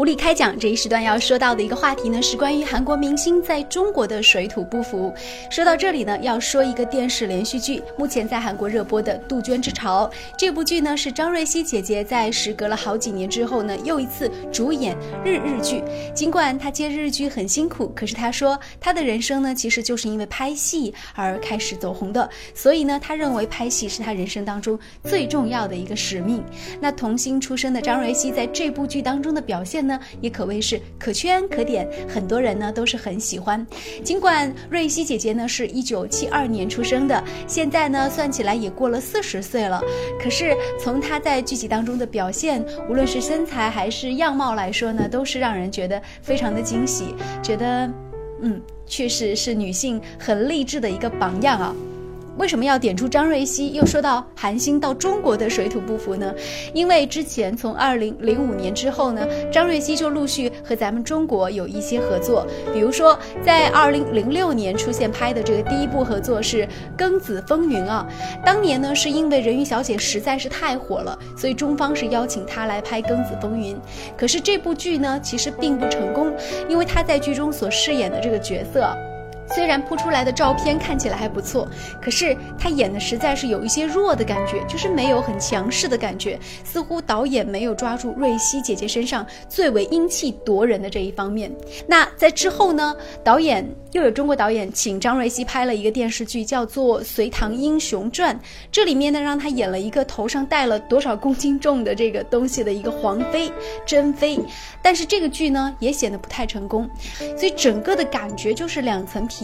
无理开讲这一时段要说到的一个话题呢，是关于韩国明星在中国的水土不服。说到这里呢，要说一个电视连续剧，目前在韩国热播的《杜鹃之巢》这部剧呢，是张瑞熙姐姐在时隔了好几年之后呢，又一次主演日日剧。尽管她接日剧很辛苦，可是她说她的人生呢，其实就是因为拍戏而开始走红的。所以呢，她认为拍戏是她人生当中最重要的一个使命。那童星出身的张瑞熙在这部剧当中的表现呢？呢，也可谓是可圈可点，很多人呢都是很喜欢。尽管瑞希姐姐呢是一九七二年出生的，现在呢算起来也过了四十岁了，可是从她在剧集当中的表现，无论是身材还是样貌来说呢，都是让人觉得非常的惊喜，觉得，嗯，确实是女性很励志的一个榜样啊。为什么要点出张瑞熙？又说到韩星到中国的水土不服呢？因为之前从二零零五年之后呢，张瑞熙就陆续和咱们中国有一些合作，比如说在二零零六年出现拍的这个第一部合作是《庚子风云》啊。当年呢是因为人鱼小姐实在是太火了，所以中方是邀请她来拍《庚子风云》。可是这部剧呢其实并不成功，因为她在剧中所饰演的这个角色。虽然铺出来的照片看起来还不错，可是他演的实在是有一些弱的感觉，就是没有很强势的感觉，似乎导演没有抓住瑞希姐姐身上最为英气夺人的这一方面。那在之后呢，导演又有中国导演请张瑞希拍了一个电视剧，叫做《隋唐英雄传》，这里面呢让他演了一个头上戴了多少公斤重的这个东西的一个皇妃珍妃，但是这个剧呢也显得不太成功，所以整个的感觉就是两层皮。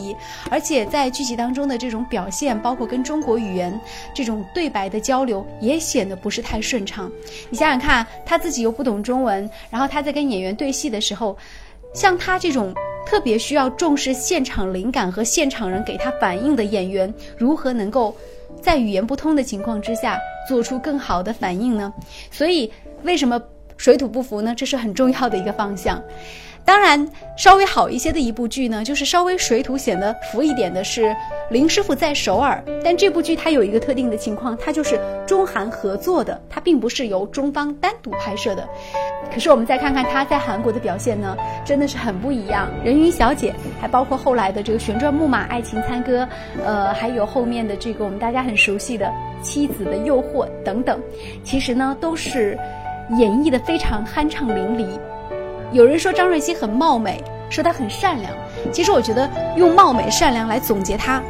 而且在剧集当中的这种表现，包括跟中国语言这种对白的交流，也显得不是太顺畅。你想想看，他自己又不懂中文，然后他在跟演员对戏的时候，像他这种特别需要重视现场灵感和现场人给他反应的演员，如何能够在语言不通的情况之下做出更好的反应呢？所以，为什么水土不服呢？这是很重要的一个方向。当然，稍微好一些的一部剧呢，就是稍微水土显得浮一点的是《林师傅在首尔》。但这部剧它有一个特定的情况，它就是中韩合作的，它并不是由中方单独拍摄的。可是我们再看看他在韩国的表现呢，真的是很不一样。人鱼小姐，还包括后来的这个旋转木马、爱情餐歌，呃，还有后面的这个我们大家很熟悉的妻子的诱惑等等，其实呢都是演绎的非常酣畅淋漓。有人说张瑞熙很貌美，说她很善良。其实我觉得用貌美、善良来总结她，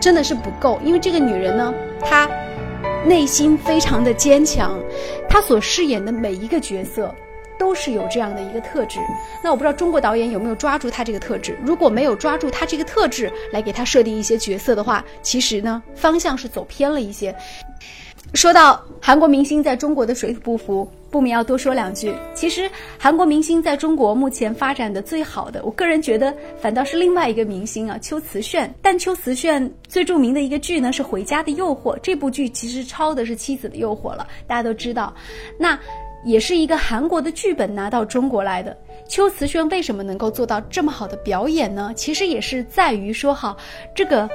真的是不够。因为这个女人呢，她内心非常的坚强，她所饰演的每一个角色都是有这样的一个特质。那我不知道中国导演有没有抓住她这个特质。如果没有抓住她这个特质来给她设定一些角色的话，其实呢方向是走偏了一些。说到韩国明星在中国的水土不服。不免要多说两句。其实，韩国明星在中国目前发展的最好的，我个人觉得反倒是另外一个明星啊，秋瓷炫。但秋瓷炫最著名的一个剧呢是《回家的诱惑》，这部剧其实抄的是《妻子的诱惑》了，大家都知道。那也是一个韩国的剧本拿到中国来的。秋瓷炫为什么能够做到这么好的表演呢？其实也是在于说哈，这个。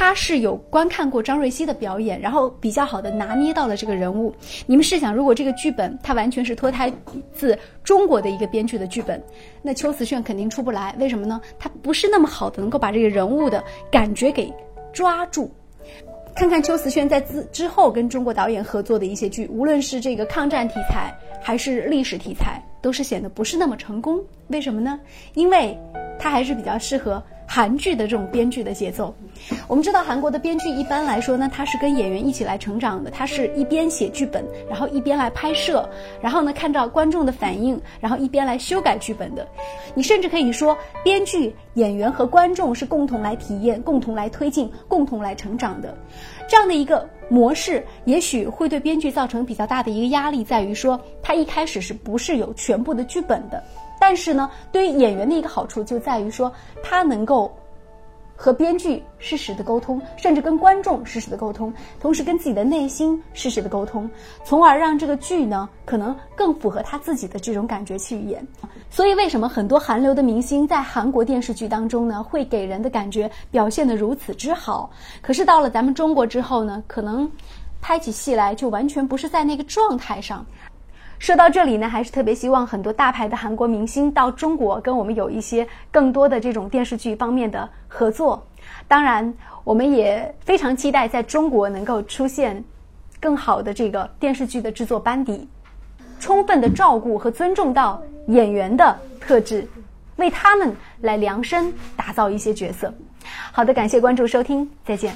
他是有观看过张瑞熙的表演，然后比较好的拿捏到了这个人物。你们试想，如果这个剧本它完全是脱胎自中国的一个编剧的剧本，那秋瓷炫肯定出不来。为什么呢？他不是那么好的能够把这个人物的感觉给抓住。看看秋瓷炫在之之后跟中国导演合作的一些剧，无论是这个抗战题材还是历史题材，都是显得不是那么成功。为什么呢？因为他还是比较适合。韩剧的这种编剧的节奏，我们知道韩国的编剧一般来说呢，他是跟演员一起来成长的，他是一边写剧本，然后一边来拍摄，然后呢看到观众的反应，然后一边来修改剧本的。你甚至可以说，编剧、演员和观众是共同来体验、共同来推进、共同来成长的。这样的一个模式，也许会对编剧造成比较大的一个压力，在于说他一开始是不是有全部的剧本的。但是呢，对于演员的一个好处就在于说，他能够和编剧适时的沟通，甚至跟观众适时的沟通，同时跟自己的内心适时的沟通，从而让这个剧呢可能更符合他自己的这种感觉去演。所以，为什么很多韩流的明星在韩国电视剧当中呢，会给人的感觉表现的如此之好？可是到了咱们中国之后呢，可能拍起戏来就完全不是在那个状态上。说到这里呢，还是特别希望很多大牌的韩国明星到中国跟我们有一些更多的这种电视剧方面的合作。当然，我们也非常期待在中国能够出现更好的这个电视剧的制作班底，充分的照顾和尊重到演员的特质，为他们来量身打造一些角色。好的，感谢关注收听，再见。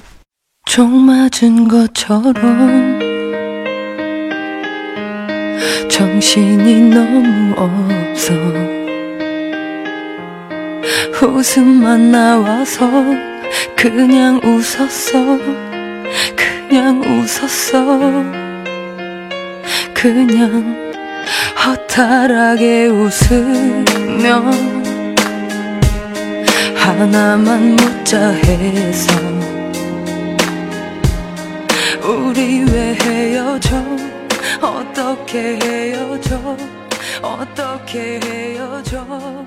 정신이 너무 없어 웃음만 나와서 그냥 웃었어 그냥 웃었어 그냥 허탈하게 웃으며 하나만 묻자 해서 우리 왜 헤어져 어떻게 헤어져? 어떻게 헤어져